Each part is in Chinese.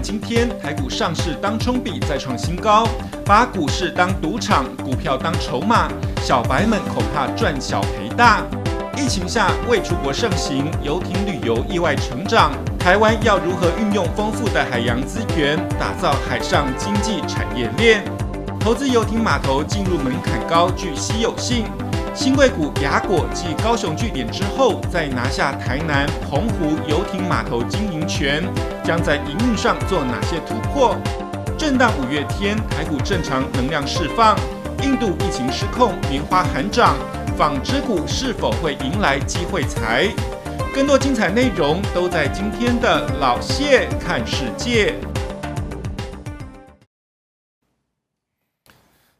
今天台股上市当冲比再创新高，把股市当赌场，股票当筹码，小白们恐怕赚小赔大。疫情下未出国盛行，游艇旅游意外成长。台湾要如何运用丰富的海洋资源，打造海上经济产业链？投资游艇码头进入门槛高，具稀有性。新贵股雅果继高雄据点之后，再拿下台南、澎湖游艇码头经营权，将在营运上做哪些突破？震荡五月天，台股正常能量释放。印度疫情失控，棉花喊涨。纺织股是否会迎来机会财？更多精彩内容都在今天的老谢看世界。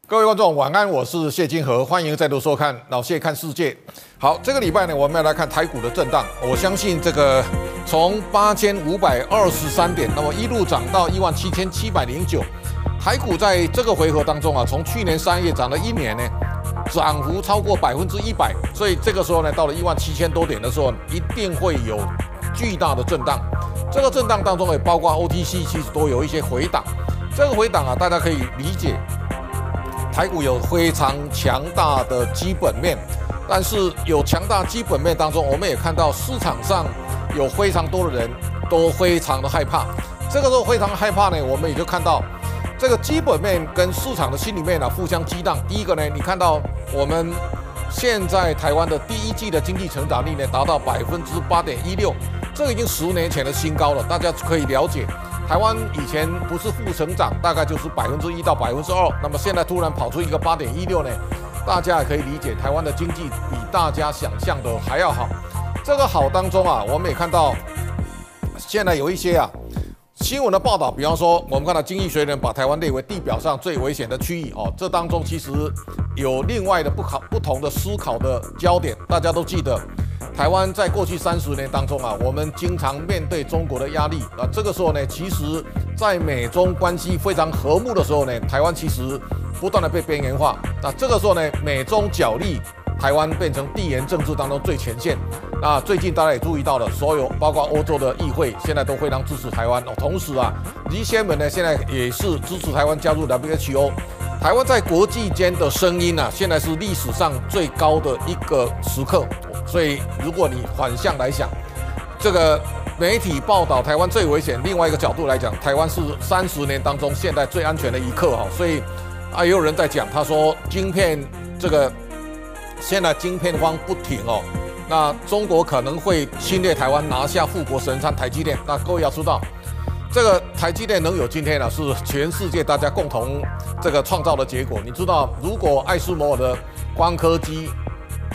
各位观众晚安，我是谢金河，欢迎再度收看老谢看世界。好，这个礼拜呢，我们要来看台股的震荡。我相信这个从八千五百二十三点，那么一路涨到一万七千七百零九，台股在这个回合当中啊，从去年三月涨了一年呢。涨幅超过百分之一百，所以这个时候呢，到了一万七千多点的时候，一定会有巨大的震荡。这个震荡当中也包括 OTC，其实都有一些回档。这个回档啊，大家可以理解，台股有非常强大的基本面，但是有强大基本面当中，我们也看到市场上有非常多的人都非常的害怕。这个时候非常害怕呢，我们也就看到。这个基本面跟市场的心里面呢互相激荡。第一个呢，你看到我们现在台湾的第一季的经济成长率呢达到百分之八点一六，这已经十年前的新高了。大家可以了解，台湾以前不是负成长，大概就是百分之一到百分之二。那么现在突然跑出一个八点一六呢，大家也可以理解，台湾的经济比大家想象的还要好。这个好当中啊，我们也看到现在有一些啊。新闻的报道，比方说，我们看到《经济学人》把台湾列为地表上最危险的区域哦，这当中其实有另外的不考不同的思考的焦点。大家都记得，台湾在过去三十年当中啊，我们经常面对中国的压力啊。这个时候呢，其实，在美中关系非常和睦的时候呢，台湾其实不断的被边缘化。那这个时候呢，美中角力。台湾变成地缘政治当中最前线。那最近大家也注意到了，所有包括欧洲的议会现在都非常支持台湾哦。同时啊，G7 呢现在也是支持台湾加入 WHO。台湾在国际间的声音啊，现在是历史上最高的一个时刻。所以如果你反向来想，这个媒体报道台湾最危险，另外一个角度来讲，台湾是三十年当中现在最安全的一刻哈。所以啊，也有人在讲，他说晶片这个。现在晶片荒不停哦，那中国可能会侵略台湾，拿下富国神山台积电。那各位要知道，这个台积电能有今天呢，是全世界大家共同这个创造的结果。你知道，如果爱斯摩尔的光刻机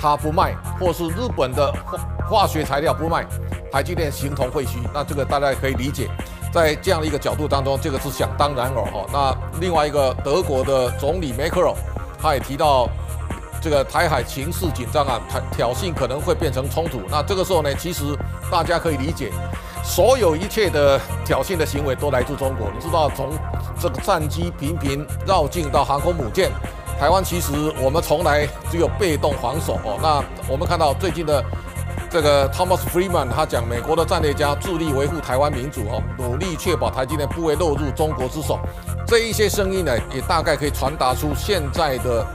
它不卖，或是日本的化化学材料不卖，台积电形同废墟。那这个大家可以理解，在这样的一个角度当中，这个是想当然尔哈。那另外一个德国的总理梅克尔，他也提到。这个台海情势紧张啊，挑挑衅可能会变成冲突。那这个时候呢，其实大家可以理解，所有一切的挑衅的行为都来自中国。你知道，从这个战机频频绕境到航空母舰，台湾其实我们从来只有被动防守哦。那我们看到最近的这个 Thomas Friedman 他讲，美国的战略家致力维护台湾民主哦，努力确保台积电不会落入中国之手。这一些声音呢，也大概可以传达出现在的。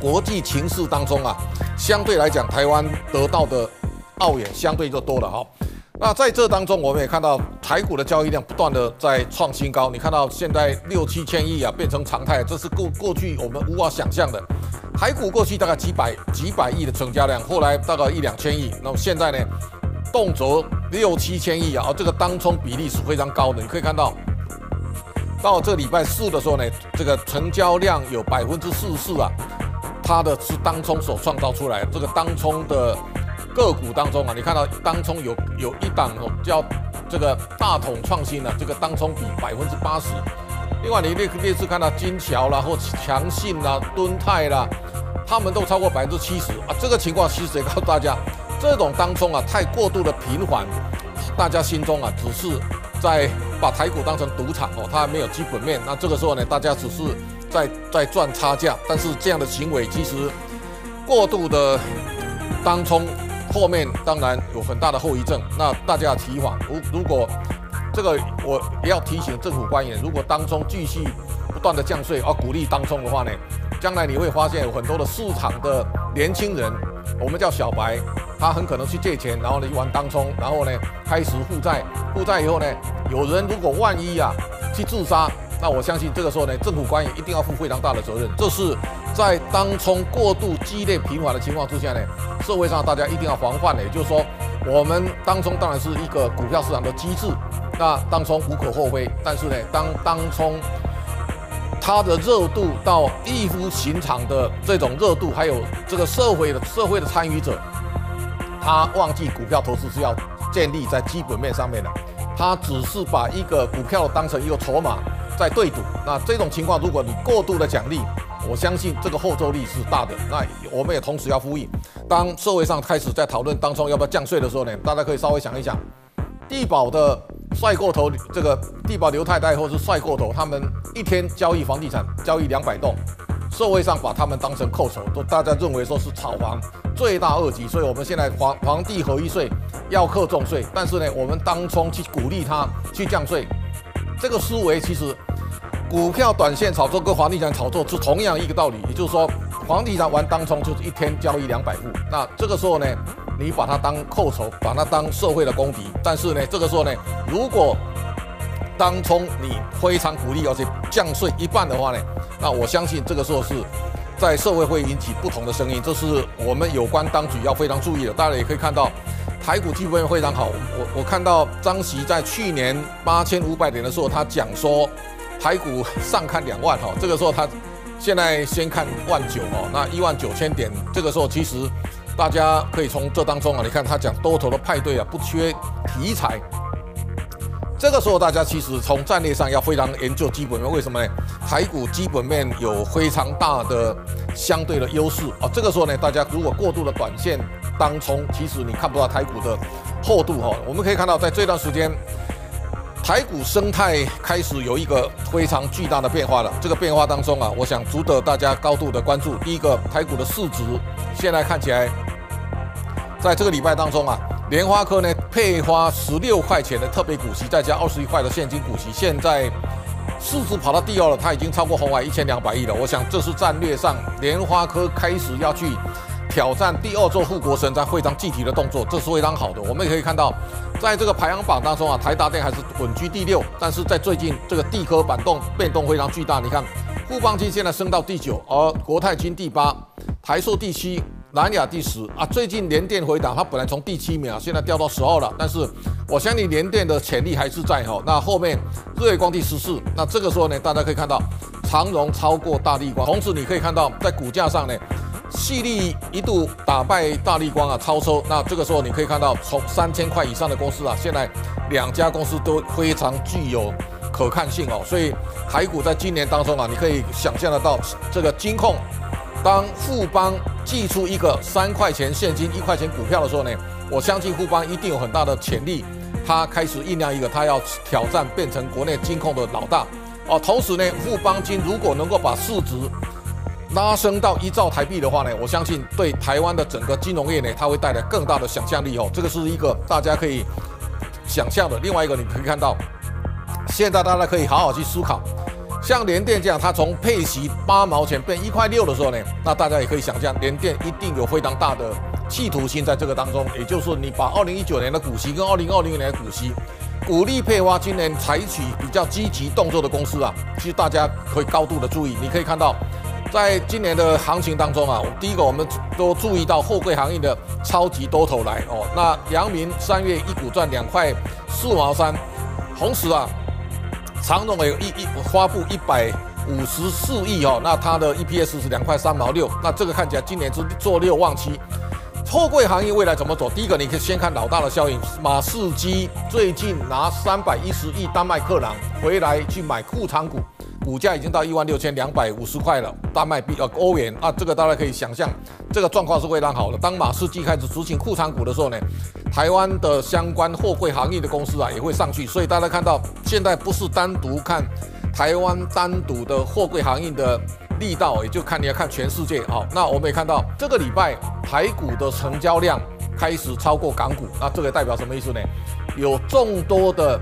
国际情势当中啊，相对来讲，台湾得到的奥援相对就多了哈。那在这当中，我们也看到台股的交易量不断的在创新高。你看到现在六七千亿啊，变成常态，这是过过去我们无法想象的。台股过去大概几百几百亿的成交量，后来大概一两千亿，那么现在呢，动辄六七千亿啊，这个当冲比例是非常高的。你可以看到，到这礼拜四的时候呢，这个成交量有百分之四十四啊。它的是当冲所创造出来这个当冲的个股当中啊，你看到当冲有有一档哦叫这个大统创新的这个当冲比百分之八十。另外你列列次看到金桥啦或强信啦、敦泰啦，他们都超过百分之七十啊。这个情况其实也告诉大家，这种当冲啊太过度的频繁，大家心中啊只是在把台股当成赌场哦，它还没有基本面。那这个时候呢，大家只是。在在赚差价，但是这样的行为其实过度的当冲，后面当然有很大的后遗症。那大家提防，如如果这个我也要提醒政府官员，如果当冲继续不断的降税，而鼓励当冲的话呢，将来你会发现有很多的市场的年轻人，我们叫小白，他很可能去借钱，然后呢玩当冲，然后呢开始负债，负债以后呢，有人如果万一啊去自杀，那我相信这个时候呢，政府官员一定要负非常大的责任。这是在当冲过度激烈频繁的情况之下呢，社会上大家一定要防范的，也就是说，我们当冲当然是一个股票市场的机制，那当冲无可厚非，但是呢，当当冲它的热度到异乎寻常的这种热度，还有这个社会的社会的参与者，他忘记股票投资是要建立在基本面上面的，他只是把一个股票当成一个筹码在对赌。那这种情况，如果你过度的奖励，我相信这个后坐力是大的。那我们也同时要呼吁，当社会上开始在讨论当中要不要降税的时候呢，大家可以稍微想一想，地保的。帅过头，这个地保刘太太或是帅过头，他们一天交易房地产交易两百栋，社会上把他们当成寇仇，都大家认为说是炒房罪大恶极，所以我们现在皇皇帝合一税要课重税，但是呢，我们当中去鼓励他去降税，这个思维其实股票短线炒作跟房地产炒作是同样一个道理，也就是说房地产玩当冲就是一天交易两百户，那这个时候呢？你把它当寇仇，把它当社会的公敌，但是呢，这个时候呢，如果当冲你非常鼓励而且降税一半的话呢，那我相信这个时候是在社会会引起不同的声音，这是我们有关当局要非常注意的。大家也可以看到，台股基本非常好。我我看到张锡在去年八千五百点的时候，他讲说台股上看两万哈，这个时候他现在先看万九哦，那一万九千点，这个时候其实。大家可以从这当中啊，你看他讲多头的派对啊，不缺题材。这个时候大家其实从战略上要非常研究基本面，为什么呢？台股基本面有非常大的相对的优势啊。这个时候呢，大家如果过度的短线当冲，其实你看不到台股的厚度哈。我们可以看到，在这段时间，台股生态开始有一个非常巨大的变化了。这个变化当中啊，我想值得大家高度的关注。第一个，台股的市值现在看起来。在这个礼拜当中啊，联发科呢配发十六块钱的特别股息，再加二十一块的现金股息，现在市值跑到第二了，它已经超过红海一千两百亿了。我想这是战略上联发科开始要去挑战第二座护国神山非常具体的动作，这是非常好的。我们也可以看到，在这个排行榜当中啊，台达电还是稳居第六，但是在最近这个地科板动变动非常巨大。你看，富邦金现在升到第九，而国泰金第八，台塑第七。南亚第十啊，最近联电回档，它本来从第七名啊，现在掉到十二了。但是我相信联电的潜力还是在哈。那后面日月光第十四，那这个时候呢，大家可以看到长荣超过大力光，同时你可以看到在股价上呢，矽力一度打败大立光啊，超车。那这个时候你可以看到，从三千块以上的公司啊，现在两家公司都非常具有可看性哦。所以台股在今年当中啊，你可以想象得到这个金控。当富邦寄出一个三块钱现金一块钱股票的时候呢，我相信富邦一定有很大的潜力，他开始酝酿一个他要挑战变成国内金控的老大哦。同时呢，富邦金如果能够把市值拉升到一兆台币的话呢，我相信对台湾的整个金融业呢，它会带来更大的想象力哦。这个是一个大家可以想象的。另外一个你可以看到，现在大家可以好好去思考。像联电这样，它从配息八毛钱变一块六的时候呢，那大家也可以想象，联电一定有非常大的企图心在这个当中。也就是，你把二零一九年的股息跟二零二零年的股息，股利配发，今年采取比较积极动作的公司啊，其实大家可以高度的注意。你可以看到，在今年的行情当中啊，第一个我们都注意到货柜行业的超级多头来哦。那阳明三月一股赚两块四毛三，同时啊。长荣也有一一发布一百五十四亿哦，那它的 EPS 是两块三毛六，那这个看起来今年是做六望七。货柜行业未来怎么走？第一个，你可以先看老大的效应，马士基最近拿三百一十亿丹麦克朗回来去买库藏股。股价已经到一万六千两百五十块了，丹麦币呃欧元啊，这个大家可以想象，这个状况是非常好的。当马士基开始执行库藏股的时候呢，台湾的相关货柜行业的公司啊也会上去，所以大家看到现在不是单独看台湾单独的货柜行业的力道，也就看你要看全世界。好，那我们也看到这个礼拜台股的成交量开始超过港股，那这个代表什么意思呢？有众多的。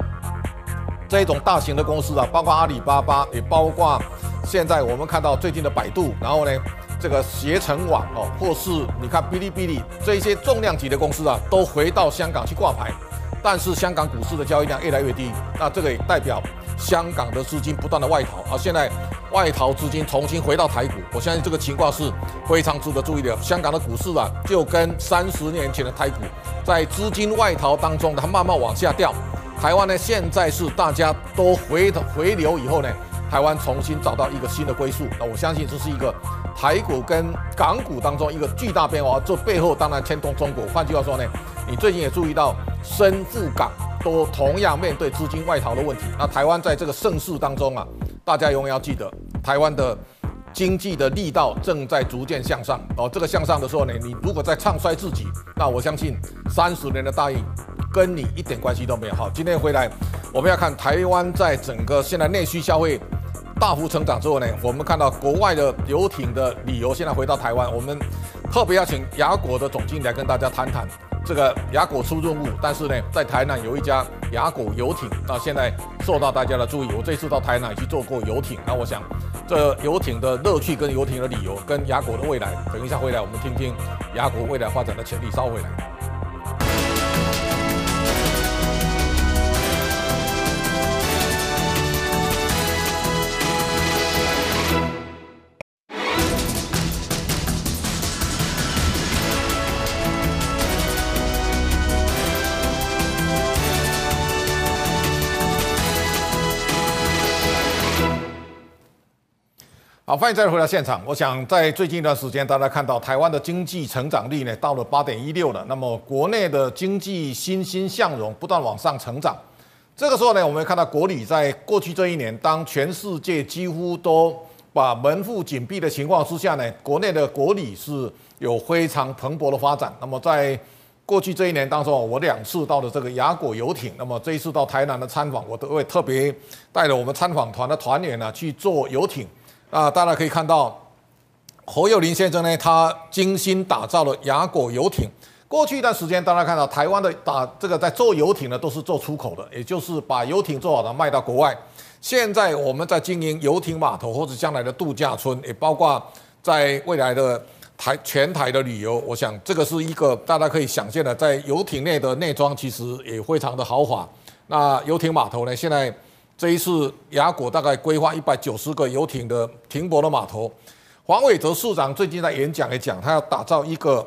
这种大型的公司啊，包括阿里巴巴，也包括现在我们看到最近的百度，然后呢，这个携程网哦，或是你看哔哩哔哩这些重量级的公司啊，都回到香港去挂牌，但是香港股市的交易量越来越低，那这个也代表香港的资金不断的外逃啊，现在外逃资金重新回到台股，我相信这个情况是非常值得注意的。香港的股市啊，就跟三十年前的台股，在资金外逃当中，它慢慢往下掉。台湾呢，现在是大家都回头回流以后呢，台湾重新找到一个新的归宿。那我相信这是一个台股跟港股当中一个巨大变化。这背后当然牵动中国。换句话说呢，你最近也注意到深沪港都同样面对资金外逃的问题。那台湾在这个盛世当中啊，大家永远要记得，台湾的经济的力道正在逐渐向上。哦，这个向上的时候呢，你如果在唱衰自己，那我相信三十年的大运。跟你一点关系都没有。好，今天回来，我们要看台湾在整个现在内需消费大幅成长之后呢，我们看到国外的游艇的旅游现在回到台湾，我们特别邀请雅果的总经理来跟大家谈谈这个雅果出任务。但是呢，在台南有一家雅果游艇，那现在受到大家的注意。我这次到台南去做过游艇，那我想这游艇的乐趣跟游艇的理由跟雅果的未来，等一下回来我们听听雅果未来发展的潜力。稍后回来。欢迎再回到现场。我想在最近一段时间，大家看到台湾的经济成长率呢到了八点一六了。那么国内的经济欣欣向荣，不断往上成长。这个时候呢，我们看到国旅在过去这一年，当全世界几乎都把门户紧闭的情况之下呢，国内的国旅是有非常蓬勃的发展。那么在过去这一年当中，我两次到了这个雅果游艇。那么这一次到台南的参访，我都会特别带着我们参访团的团员呢去坐游艇。啊，大家可以看到，侯友林先生呢，他精心打造了雅果游艇。过去一段时间，大家看到台湾的打这个在做游艇的都是做出口的，也就是把游艇做好的卖到国外。现在我们在经营游艇码头或者将来的度假村，也包括在未来的台全台的旅游。我想这个是一个大家可以想见的，在游艇内的内装其实也非常的豪华。那游艇码头呢，现在。这一次雅果大概规划一百九十个游艇的停泊的码头。黄伟哲市长最近在演讲也讲，他要打造一个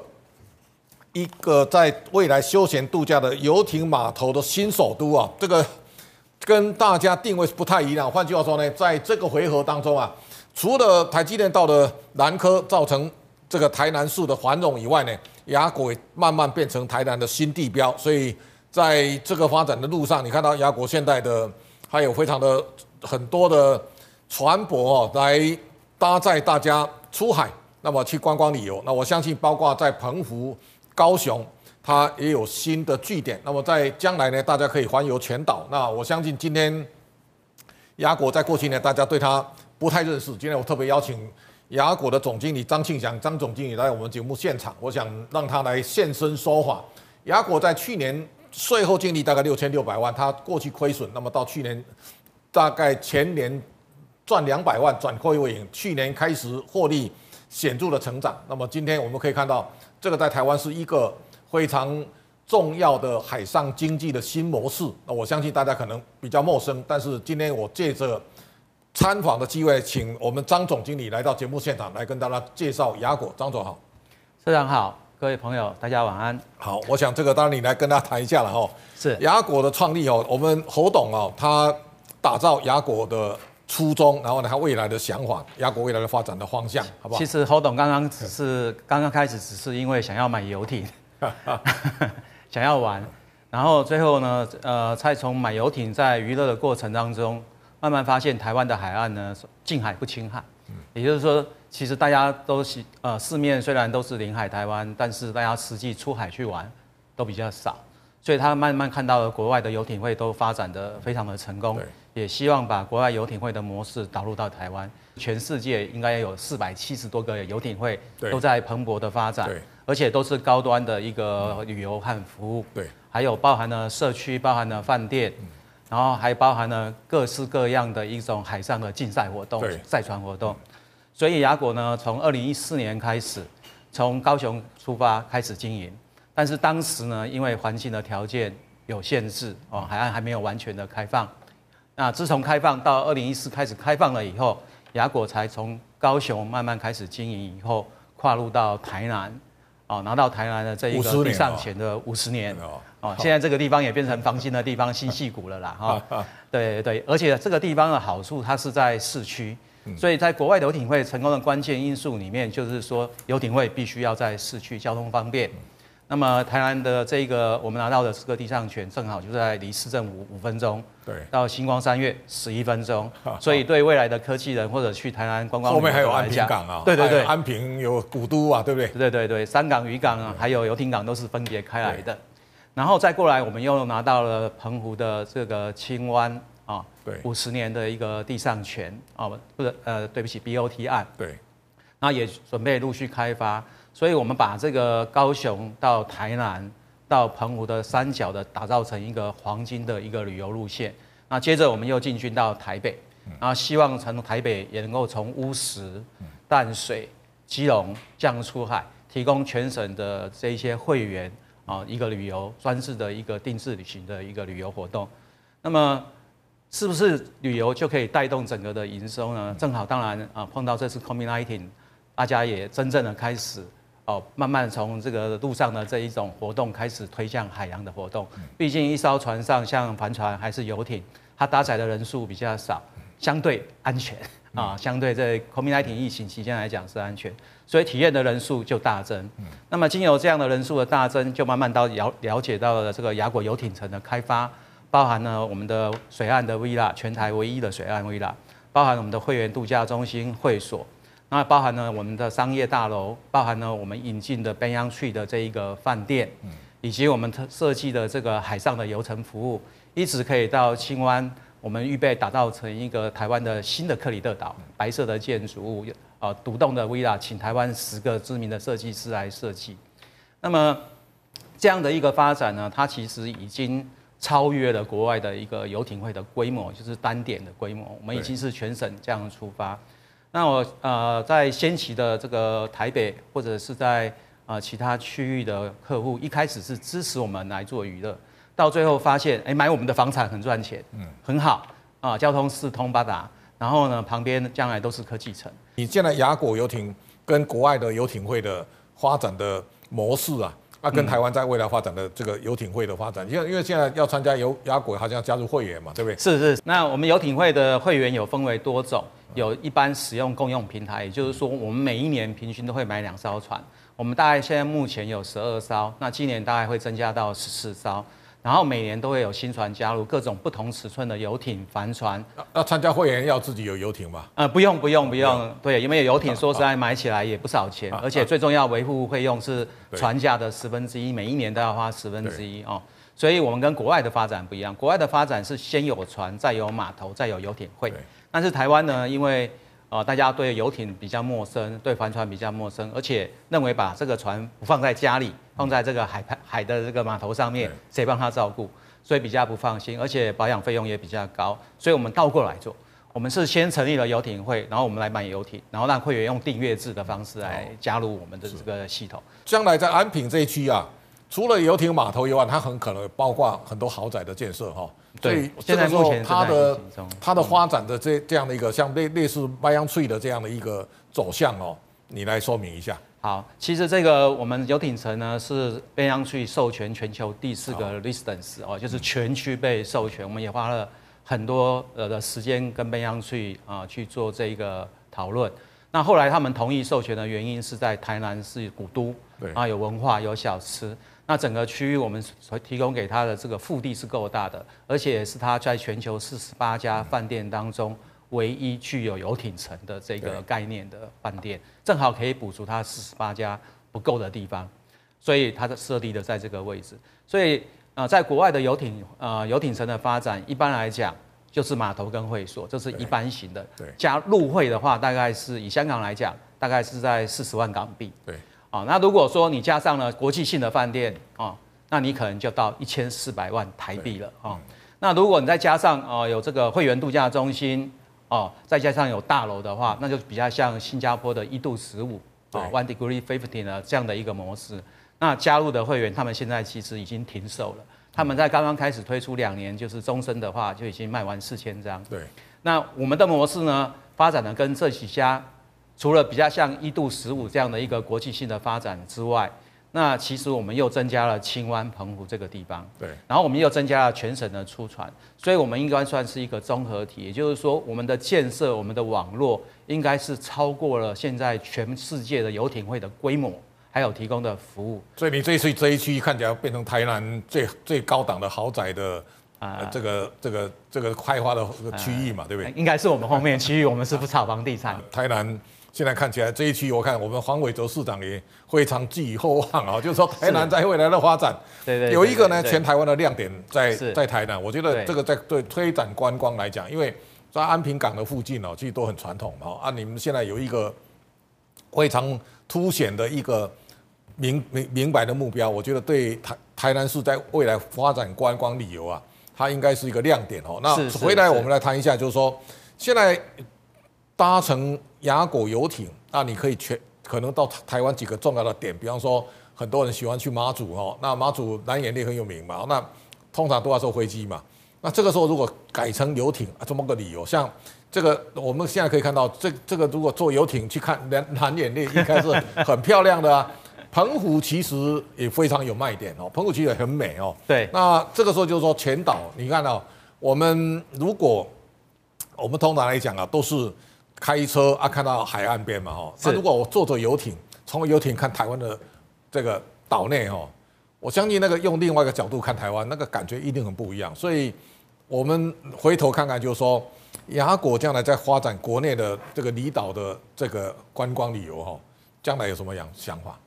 一个在未来休闲度假的游艇码头的新首都啊，这个跟大家定位是不太一样。换句话说呢，在这个回合当中啊，除了台积电到了南科造成这个台南市的繁荣以外呢，雅果慢慢变成台南的新地标。所以在这个发展的路上，你看到雅果现在的。还有非常的很多的船舶哦，来搭载大家出海，那么去观光旅游。那我相信，包括在澎湖、高雄，它也有新的据点。那么在将来呢，大家可以环游全岛。那我相信，今天亚果在过去呢，大家对它不太认识。今天我特别邀请亚果的总经理张庆祥张总经理来我们节目现场，我想让他来现身说法。亚果在去年。税后净利大概六千六百万，他过去亏损，那么到去年大概前年赚两百万，转亏为盈，去年开始获利显著的成长。那么今天我们可以看到，这个在台湾是一个非常重要的海上经济的新模式。那我相信大家可能比较陌生，但是今天我借着参访的机会，请我们张总经理来到节目现场来跟大家介绍雅果。张总好，社长好。各位朋友，大家晚安。好，我想这个当然你来跟他谈一下了哈。是雅果的创立哦，我们侯董哦，他打造雅果的初衷，然后呢，他未来的想法，雅果未来的发展的方向，好不好？其实侯董刚刚只是刚刚开始，只是因为想要买游艇，想要玩，然后最后呢，呃，才从买游艇在娱乐的过程当中，慢慢发现台湾的海岸呢，近海不侵海，也就是说。其实大家都是呃，四面虽然都是临海台湾，但是大家实际出海去玩都比较少，所以他慢慢看到了国外的游艇会都发展的非常的成功，也希望把国外游艇会的模式导入到台湾。全世界应该有四百七十多个游艇会都在蓬勃的发展，而且都是高端的一个旅游和服务，对，还有包含了社区，包含了饭店，然后还包含了各式各样的一种海上的竞赛活动、赛船活动。所以雅果呢，从二零一四年开始，从高雄出发开始经营，但是当时呢，因为环境的条件有限制哦，海岸还没有完全的开放。那自从开放到二零一四开始开放了以后，雅果才从高雄慢慢开始经营，以后跨入到台南，哦，拿到台南的这一个地上前的五十年哦，现在这个地方也变成防金的地方，新戏谷了啦哈。对对，而且这个地方的好处，它是在市区。所以在国外的游艇会成功的关键因素里面，就是说游艇会必须要在市区交通方便。那么台南的这个我们拿到的这个地上权，正好就在离市政府五分钟。对。到星光三月十一分钟。所以对未来的科技人或者去台南观光，后面还有安平港啊。对对对。安平有古都啊，对不对？对对对，三港渔港啊，还有游艇港都是分别开来的。然后再过来，我们又拿到了澎湖的这个青湾。五十年的一个地上权啊，不是，呃，对不起，BOT 案，对，那也准备陆续开发，所以我们把这个高雄到台南到澎湖的三角的打造成一个黄金的一个旅游路线，那接着我们又进军到台北，然后希望从台北也能够从乌石、淡水、基隆这样出海，提供全省的这一些会员啊一个旅游专制的一个定制旅行的一个旅游活动，那么。是不是旅游就可以带动整个的营收呢？正好，当然啊，碰到这次 COVID-19，大家也真正的开始哦，慢慢从这个路上的这一种活动开始推向海洋的活动。毕竟一艘船上，像帆船还是游艇，它搭载的人数比较少，相对安全啊，相对在 COVID-19 疫情期间来讲是安全，所以体验的人数就大增。那么经由这样的人数的大增，就慢慢到了了解到了这个雅果游艇城的开发。包含了我们的水岸的 Villa，全台唯一的水岸 Villa，包含我们的会员度假中心会所，那包含了我们的商业大楼，包含了我们引进的 Banyan Tree 的这一个饭店，以及我们特设计的这个海上的游程服务，一直可以到青湾，我们预备打造成一个台湾的新的克里特岛，白色的建筑物，呃，独栋的 Villa，请台湾十个知名的设计师来设计。那么这样的一个发展呢，它其实已经。超越了国外的一个游艇会的规模，就是单点的规模。我们已经是全省这样出发。那我呃在先期的这个台北或者是在呃其他区域的客户，一开始是支持我们来做娱乐，到最后发现，哎，买我们的房产很赚钱，嗯，很好啊，交通四通八达，然后呢，旁边将来都是科技城。你现在雅果游艇跟国外的游艇会的发展的模式啊？那、啊、跟台湾在未来发展的这个游艇会的发展，因为因为现在要参加游亚国，好像要加入会员嘛，对不对？是是。那我们游艇会的会员有分为多种，有一般使用共用平台，也就是说，我们每一年平均都会买两艘船。我们大概现在目前有十二艘，那今年大概会增加到十四艘。然后每年都会有新船加入，各种不同尺寸的游艇、帆船。那参加会员要自己有游艇吗？呃，不用，不用，不用。对，因为游艇说实在买起来也不少钱，而且最重要维护费用是船价的十分之一，每一年都要花十分之一哦。所以我们跟国外的发展不一样，国外的发展是先有船，再有码头，再有游艇会。但是台湾呢，因为呃，大家对游艇比较陌生，对帆船比较陌生，而且认为把这个船不放在家里，放在这个海海的这个码头上面，谁帮他照顾？所以比较不放心，而且保养费用也比较高。所以我们倒过来做，我们是先成立了游艇会，然后我们来买游艇，然后让会员用订阅制的方式来加入我们的这个系统。将来在安平这一区啊，除了游艇码头以外，它很可能包括很多豪宅的建设哈。对，现在目前它的它的发展的这这样的一个像类类似 Banyan Tree 的这样的一个走向哦，你来说明一下。好，其实这个我们游艇城呢是 Banyan Tree 授权全球第四个 license 哦，就是全区被授权，我们也花了很多呃的时间跟 Banyan Tree 啊去做这个讨论。那后来他们同意授权的原因是在台南是古都，对啊有文化有小吃。那整个区域我们所提供给他的这个腹地是够大的，而且也是他在全球四十八家饭店当中唯一具有游艇城的这个概念的饭店，正好可以补足他四十八家不够的地方，所以它的设立的在这个位置。所以呃，在国外的游艇呃游艇城的发展，一般来讲就是码头跟会所，这是一般型的。对，加入会的话，大概是以香港来讲，大概是在四十万港币。对。啊，那如果说你加上了国际性的饭店啊，那你可能就到一千四百万台币了啊。那如果你再加上哦有这个会员度假中心哦，再加上有大楼的话，那就比较像新加坡的一度十五哦 One Degree Fifty 呢这样的一个模式。那加入的会员，他们现在其实已经停售了。他们在刚刚开始推出两年，就是终身的话，就已经卖完四千张。对。那我们的模式呢，发展的跟这几家，除了比较像一度十五这样的一个国际性的发展之外，那其实我们又增加了青湾、澎湖这个地方。对。然后我们又增加了全省的出船，所以我们应该算是一个综合体。也就是说，我们的建设、我们的网络，应该是超过了现在全世界的游艇会的规模。还有提供的服务，所以你这一次这一区看起来变成台南最最高档的豪宅的啊，这个这个这个开发的区域嘛，对不对？应该是我们后面区域，我们是不炒房地产。台南现在看起来这一期，我看我们黄伟哲市长也非常寄予厚望啊，就是说台南在未来的发展，对对，有一个呢全台湾的亮点在在台南，我觉得这个在对推展观光来讲，因为在安平港的附近哦，其实都很传统嘛，啊，你们现在有一个非常凸显的一个。明明明白的目标，我觉得对台台南市在未来发展观光旅游啊，它应该是一个亮点哦。那回来我们来谈一下，就是说现在搭乘雅果游艇，那你可以全可能到台湾几个重要的点，比方说很多人喜欢去马祖哦，那马祖蓝眼泪很有名嘛，那通常都要坐飞机嘛。那这个时候如果改成游艇啊，这么个理由，像这个我们现在可以看到，这这个如果坐游艇去看蓝蓝眼泪，应该是很漂亮的啊。澎湖其实也非常有卖点哦，澎湖其实也很美哦。对，那这个时候就是说全岛，你看到、哦、我们如果我们通常来讲啊，都是开车啊看到海岸边嘛哈。那如果我坐着游艇，从游艇看台湾的这个岛内哦，我相信那个用另外一个角度看台湾，那个感觉一定很不一样。所以我们回头看看，就是说雅果将来在发展国内的这个离岛的这个观光旅游哈，将来有什么样想法？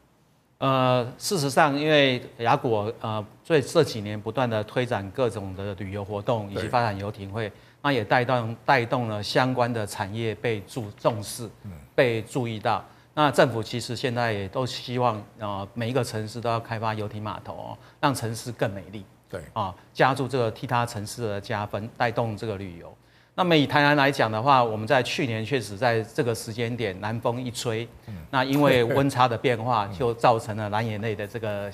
呃，事实上，因为雅果呃，所以这几年不断的推展各种的旅游活动，以及发展游艇会，那也带动带动了相关的产业被注重视，被注意到。那政府其实现在也都希望呃，每一个城市都要开发游艇码头哦，让城市更美丽。对啊，加注这个替他城市的加分，带动这个旅游。那么以台南来讲的话，我们在去年确实在这个时间点，南风一吹，那因为 温差的变化，就造成了蓝眼泪的这个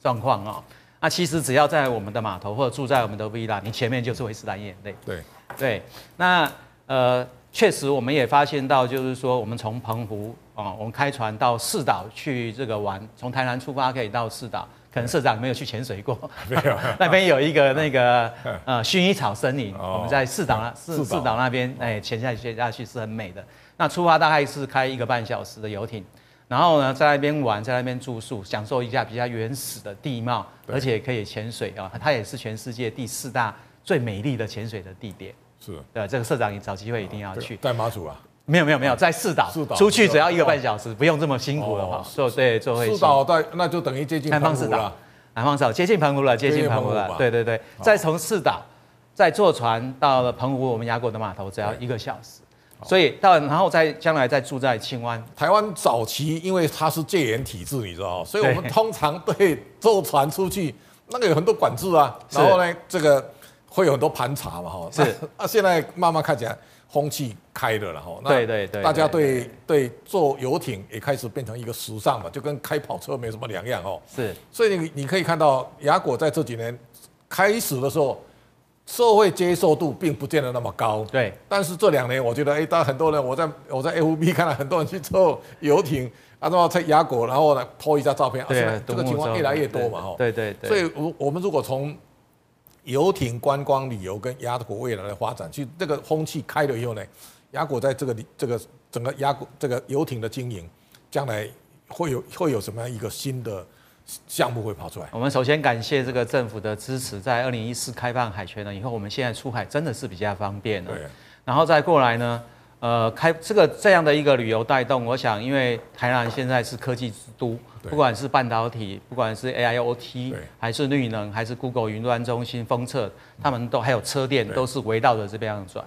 状况啊。那其实只要在我们的码头或者住在我们的 villa，你前面就是会是蓝眼泪。对对，那呃，确实我们也发现到，就是说我们从澎湖啊，我们开船到四岛去这个玩，从台南出发可以到四岛。可能社长没有去潜水过，没有。那边有一个那个 呃薰衣草森林，我们在四岛那四四岛那边，哎，潜下去下去是很美的。那出发大概是开一个半小时的游艇，然后呢在那边玩，在那边住宿，享受一下比较原始的地貌，而且可以潜水啊。它也是全世界第四大最美丽的潜水的地点。是，对，这个社长你找机会一定要去。在马祖啊。没有没有没有，在四岛，出去只要一个半小时，不用这么辛苦了哈，坐对坐会。四岛在那就等于接近澎湖了。南方四岛接近澎湖了，接近澎湖了。对对对，再从四岛再坐船到了澎湖，我们亚果的码头只要一个小时。所以到然后再将来再住在青湾。台湾早期因为它是戒严体制，你知道，所以我们通常对坐船出去那个有很多管制啊。然后呢，这个会有很多盘查嘛，哈。是。啊，现在慢慢看起来。风气开了，然后那对对对，大家对对坐游艇也开始变成一个时尚嘛，就跟开跑车没什么两样哦。是，所以你你可以看到雅果在这几年开始的时候，社会接受度并不见得那么高。对，但是这两年我觉得，哎，当很多人我在我在 FB 看到很多人去坐游艇，啊，然后在亚果，然后呢 po 一下照片，对，这个情况越来越多嘛，哈。对对对。所以，我我们如果从游艇观光旅游跟亚果未来的发展，去这个风气开了以后呢，亚果在这个这个整个亚果这个游艇的经营，将来会有会有什么样一个新的项目会跑出来？我们首先感谢这个政府的支持，在二零一四开放海权了以后，我们现在出海真的是比较方便了。对。然后再过来呢，呃，开这个这样的一个旅游带动，我想因为台南现在是科技之都。不管是半导体，不管是 AIoT，还是绿能，还是 Google 云端中心、封测，他们都还有车电，都是围绕着这边转。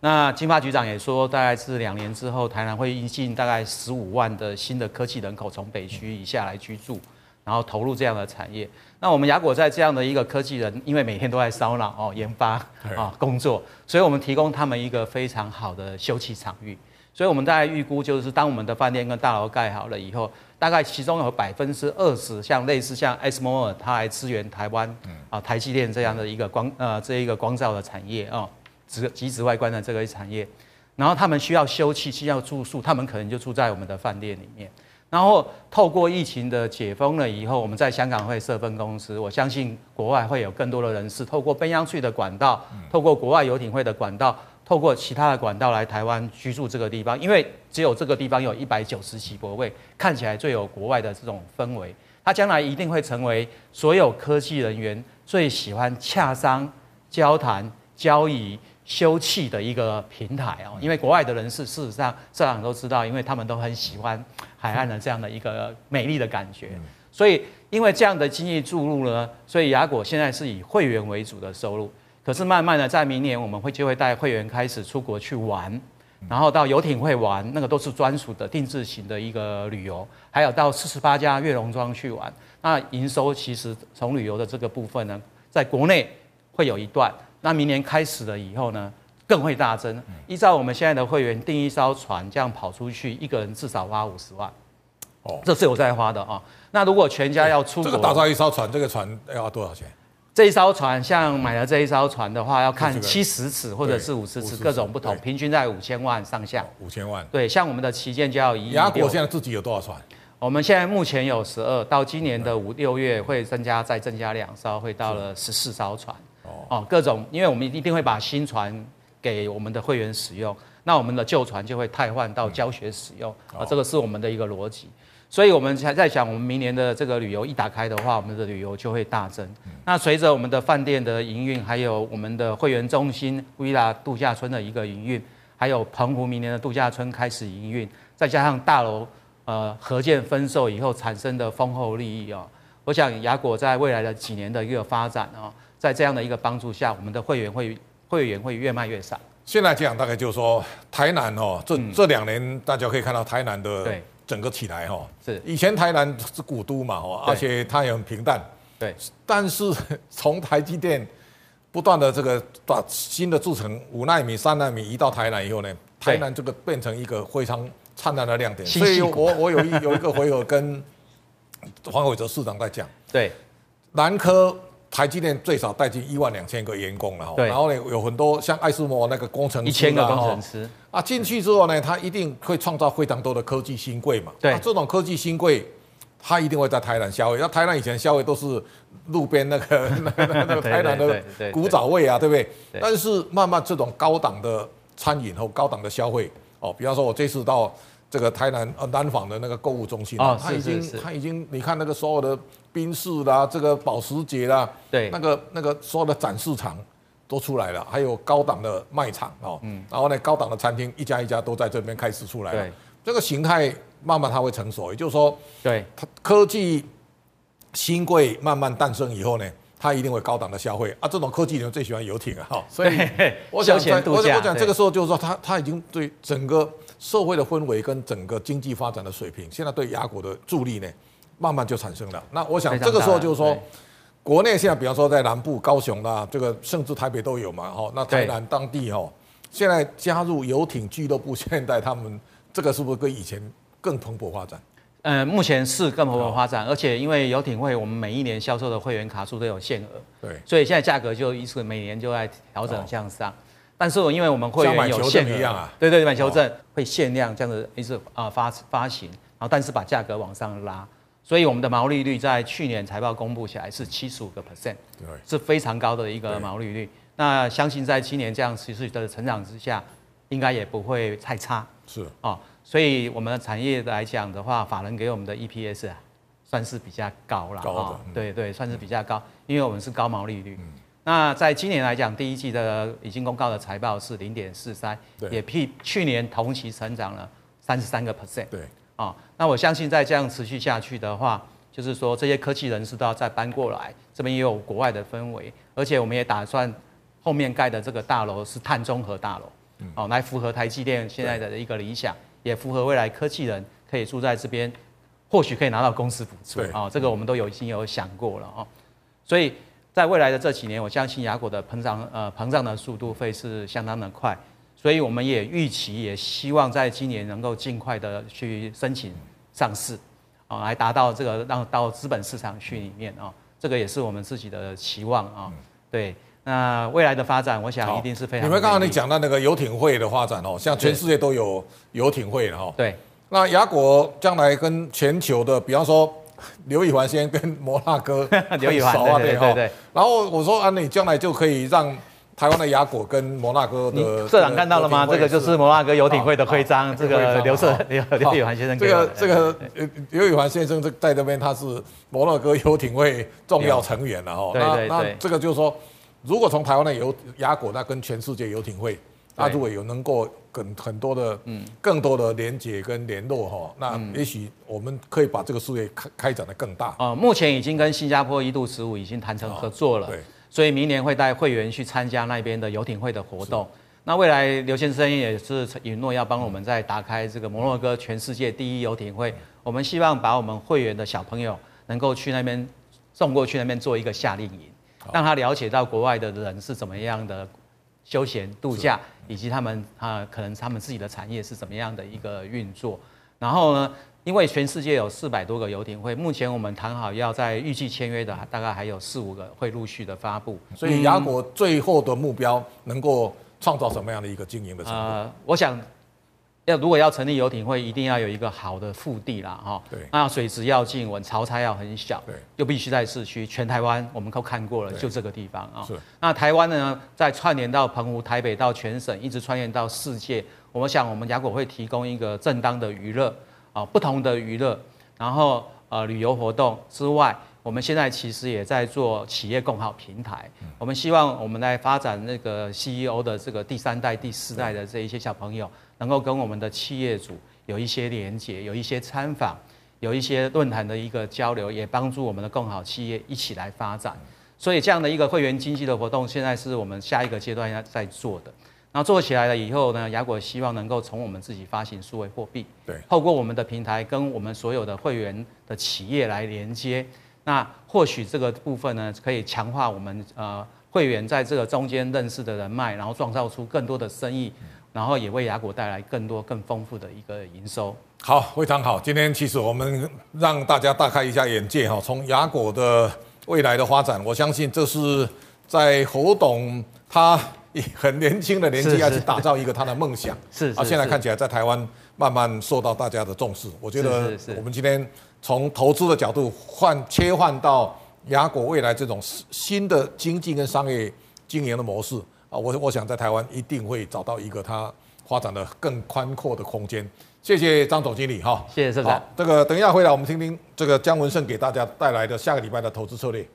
那金发局长也说，大概是两年之后，台南会引进大概十五万的新的科技人口从北区以下来居住，然后投入这样的产业。那我们雅果在这样的一个科技人，因为每天都在烧脑哦，研发啊工作，所以我们提供他们一个非常好的休憩场域。所以我们大概预估，就是当我们的饭店跟大楼盖好了以后，大概其中有百分之二十，像类似像艾斯摩尔，它来支援台湾啊台积电这样的一个光呃这一个光照的产业啊，极极紫外观的这个产业，然后他们需要休憩，需要住宿，他们可能就住在我们的饭店里面。然后透过疫情的解封了以后，我们在香港会设分公司。我相信国外会有更多的人士透过奔央去的管道，透过国外游艇会的管道，透过其他的管道来台湾居住这个地方。因为只有这个地方有一百九十席泊位，看起来最有国外的这种氛围。它将来一定会成为所有科技人员最喜欢洽商、交谈、交易。休憩的一个平台哦，因为国外的人士事实上社长都知道，因为他们都很喜欢海岸的这样的一个美丽的感觉，所以因为这样的经济注入呢，所以雅果现在是以会员为主的收入。可是慢慢的在明年我们会就会带会员开始出国去玩，然后到游艇会玩，那个都是专属的定制型的一个旅游，还有到四十八家悦榕庄去玩。那营收其实从旅游的这个部分呢，在国内会有一段。那明年开始了以后呢，更会大增。依照我们现在的会员订一艘船，这样跑出去，一个人至少花五十万。哦，这是有在花的啊。那如果全家要出国，这个打造一艘船，这个船要花多少钱？这一艘船，像买了这一艘船的话，要看七十尺或者是五十尺，各种不同，平均在五千万上下。五千万。对，像我们的旗舰就要一亿。亚果现在自己有多少船？我们现在目前有十二，到今年的五六月会增加，再增加两艘，会到了十四艘船。哦，各种，因为我们一定会把新船给我们的会员使用，那我们的旧船就会汰换到教学使用，啊，这个是我们的一个逻辑。所以我们才在想，我们明年的这个旅游一打开的话，我们的旅游就会大增。那随着我们的饭店的营运，还有我们的会员中心、Villa 度假村的一个营运，还有澎湖明年的度假村开始营运，再加上大楼呃合建分售以后产生的丰厚利益啊，我想雅果在未来的几年的一个发展啊。在这样的一个帮助下，我们的会员会会员会越卖越少。现在讲大概就是说，台南哦，这这两年大家可以看到台南的整个起来哈。是。以前台南是古都嘛，哦，而且它也很平淡。对。但是 从台积电不断的这个把新的制程五纳米、三纳米移到台南以后呢，台南这个变成一个非常灿烂的亮点。所以我我有一有一个回合跟黄伟哲市长在讲。对。南科。台积电最少带进一万两千个员工了哈，然后呢，有很多像爱斯摩那个工程师，一千个工程师啊，进去之后呢，他一定会创造非常多的科技新贵嘛。对，这种科技新贵，他一定会在台南消费。那台南以前消费都是路边那个 那个 那个台南的古早味啊，对不对？但是慢慢这种高档的餐饮和高档的消费哦，比方说我这次到。这个台南呃南纺的那个购物中心，啊，他已经他已经，你看那个所有的宾士啦，这个保时捷啦，对，那个那个所有的展示场都出来了，还有高档的卖场哦，嗯，然后呢，高档的餐厅一家一家都在这边开始出来了，对，这个形态慢慢它会成熟，也就是说，对，它科技新贵慢慢诞生以后呢，它一定会高档的消费。啊，这种科技人最喜欢游艇啊，哈，所以 我想在我我讲这个时候就是说，他他已经对整个。社会的氛围跟整个经济发展的水平，现在对亚股的助力呢，慢慢就产生了。那我想这个时候就是说，国内现在比方说在南部高雄啦，这个甚至台北都有嘛，哈，那台南当地哈，现在加入游艇俱乐部，现在他们这个是不是跟以前更蓬勃发展？嗯，目前是更蓬勃发展，而且因为游艇会，我们每一年销售的会员卡数都有限额，对，所以现在价格就一直每年就在调整向上。但是，因为我们会员有限量啊，对对，买球证会限量这样子一次啊发发行，然后但是把价格往上拉，所以我们的毛利率在去年财报公布起来是七十五个 percent，对，是非常高的一个毛利率。那相信在今年这样持续的成长之下，应该也不会太差。是。哦，所以我们的产业来讲的话，法人给我们的 EPS 啊，算是比较高了啊，对对，算是比较高，因为我们是高毛利率。那在今年来讲，第一季的已经公告的财报是零点四三，也比去年同期成长了三十三个 percent。对，啊，那我相信再这样持续下去的话，就是说这些科技人士都要再搬过来，这边也有国外的氛围，而且我们也打算后面盖的这个大楼是碳中和大楼，哦，来符合台积电现在的一个理想，也符合未来科技人可以住在这边，或许可以拿到公司补助啊、哦，这个我们都有已经有想过了啊、哦。所以在未来的这几年，我相信雅果的膨胀呃膨胀的速度会是相当的快，所以我们也预期也希望在今年能够尽快的去申请上市啊、哦，来达到这个让到资本市场去里面啊、哦，这个也是我们自己的期望啊、哦。对，那未来的发展，我想一定是非常。你们刚刚你讲到那个游艇会的发展哦，像全世界都有游艇会了哈。对。那亚果将来跟全球的，比方说刘以环先跟摩纳哥 刘以环熟啊，对对对。然后我说啊，你将来就可以让台湾的雅果跟摩纳哥的社长看到了吗？这个就是摩纳哥游艇会的徽章，这个刘社刘刘宇环先生。这个这个刘宇环先生在这边，他是摩纳哥游艇会重要成员了哈。对对对。那这个就是说，如果从台湾的游亚果，那跟全世界游艇会。那如果有能够跟很多的、嗯，更多的连接跟联络哈，那也许我们可以把这个事业开开展得更大。啊，目前已经跟新加坡一度十五已经谈成合作了，对，所以明年会带会员去参加那边的游艇会的活动。那未来刘先生也是允诺要帮我们再打开这个摩洛哥全世界第一游艇会。我们希望把我们会员的小朋友能够去那边送过去那边做一个夏令营，让他了解到国外的人是怎么样的。休闲度假，以及他们啊，可能他们自己的产业是怎么样的一个运作。然后呢，因为全世界有四百多个游艇会，目前我们谈好要在预计签约的，大概还有四五个会陆续的发布。所以雅果最后的目标能够创造什么样的一个经营的成果？呃，我想。要如果要成立游艇会，一定要有一个好的腹地啦，哈。对。那水质要静稳，潮差要很小。对。又必须在市区，全台湾我们都看过了，就这个地方啊。是。那台湾呢，在串联到澎湖、台北到全省，一直串联到世界。我们想，我们雅果会提供一个正当的娱乐啊，不同的娱乐，然后呃旅游活动之外，我们现在其实也在做企业共好平台。我们希望我们来发展那个 CEO 的这个第三代、第四代的这一些小朋友。能够跟我们的企业主有一些连接，有一些参访，有一些论坛的一个交流，也帮助我们的共好企业一起来发展。所以这样的一个会员经济的活动，现在是我们下一个阶段要在做的。然后做起来了以后呢，雅果希望能够从我们自己发行数位货币，对，透过我们的平台跟我们所有的会员的企业来连接。那或许这个部分呢，可以强化我们呃会员在这个中间认识的人脉，然后创造出更多的生意。然后也为雅果带来更多更丰富的一个营收。好，非常好。今天其实我们让大家大开一下眼界哈，从雅果的未来的发展，我相信这是在侯董他 很年轻的年纪要去打造一个他的梦想。是啊，现在看起来在台湾慢慢受到大家的重视。我觉得我们今天从投资的角度换切换到雅果未来这种新的经济跟商业经营的模式。啊，我我想在台湾一定会找到一个它发展的更宽阔的空间。谢谢张总经理哈，谢谢社长。这个等一下回来，我们听听这个姜文胜给大家带来的下个礼拜的投资策略。